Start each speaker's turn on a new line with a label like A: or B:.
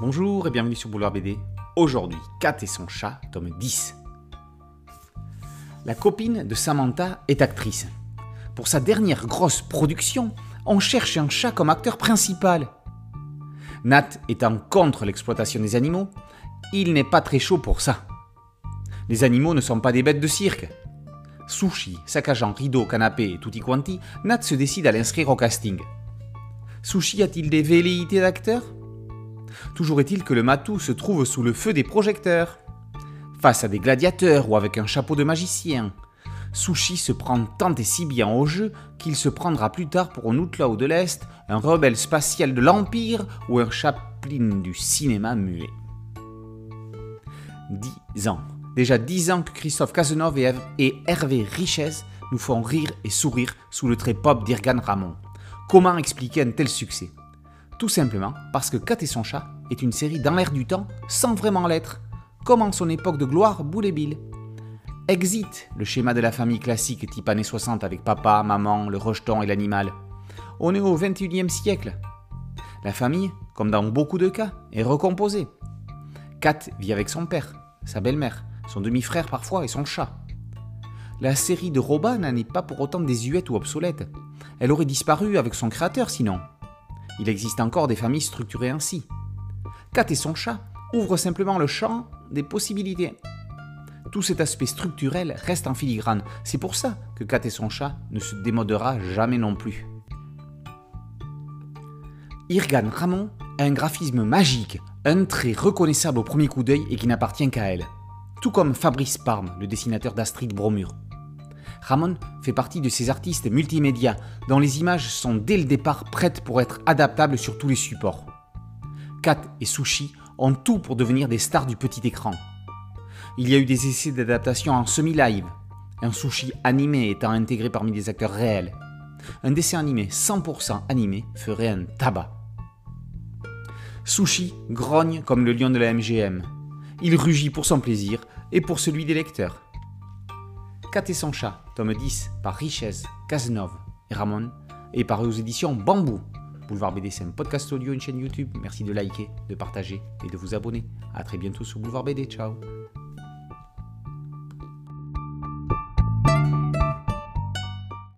A: Bonjour et bienvenue sur Boulevard BD. Aujourd'hui, Kat et son chat, tome 10. La copine de Samantha est actrice. Pour sa dernière grosse production, on cherche un chat comme acteur principal. Nat étant contre l'exploitation des animaux, il n'est pas très chaud pour ça. Les animaux ne sont pas des bêtes de cirque. Sushi, saccageant rideau, canapé et tutti quanti, Nat se décide à l'inscrire au casting. Sushi a-t-il des velléités d'acteur? Toujours est-il que le matou se trouve sous le feu des projecteurs. Face à des gladiateurs ou avec un chapeau de magicien, Sushi se prend tant et si bien au jeu qu'il se prendra plus tard pour un outlaw de l'Est, un rebelle spatial de l'Empire ou un Chaplin du cinéma muet. Dix ans. Déjà dix ans que Christophe Cazenove et Hervé Richez nous font rire et sourire sous le trait pop d'Irgan Ramon. Comment expliquer un tel succès? Tout simplement parce que Kat et son chat est une série dans l'air du temps sans vraiment l'être, comme en son époque de gloire Boule Bill. Exit le schéma de la famille classique type années 60 avec papa, maman, le rejeton et l'animal. On est au 21e siècle. La famille, comme dans beaucoup de cas, est recomposée. Kat vit avec son père, sa belle-mère, son demi-frère parfois et son chat. La série de Roba n'en est pas pour autant désuète ou obsolète. Elle aurait disparu avec son créateur sinon. Il existe encore des familles structurées ainsi. Kat et son chat ouvrent simplement le champ des possibilités. Tout cet aspect structurel reste en filigrane. C'est pour ça que Kat et son chat ne se démodera jamais non plus. Irgan Ramon a un graphisme magique, un trait reconnaissable au premier coup d'œil et qui n'appartient qu'à elle. Tout comme Fabrice Parme, le dessinateur d'Astrid Bromure. Ramon fait partie de ces artistes multimédia dont les images sont dès le départ prêtes pour être adaptables sur tous les supports. Kat et Sushi ont tout pour devenir des stars du petit écran. Il y a eu des essais d'adaptation en semi-live, un sushi animé étant intégré parmi des acteurs réels. Un dessin animé 100% animé ferait un tabac. Sushi grogne comme le lion de la MGM. Il rugit pour son plaisir et pour celui des lecteurs. Kat et son chat, tome 10 par Richez, Cazenove et Ramon, et paru aux éditions Bambou. Boulevard BD, c'est un podcast audio, une chaîne YouTube. Merci de liker, de partager et de vous abonner. A très bientôt sur Boulevard BD. Ciao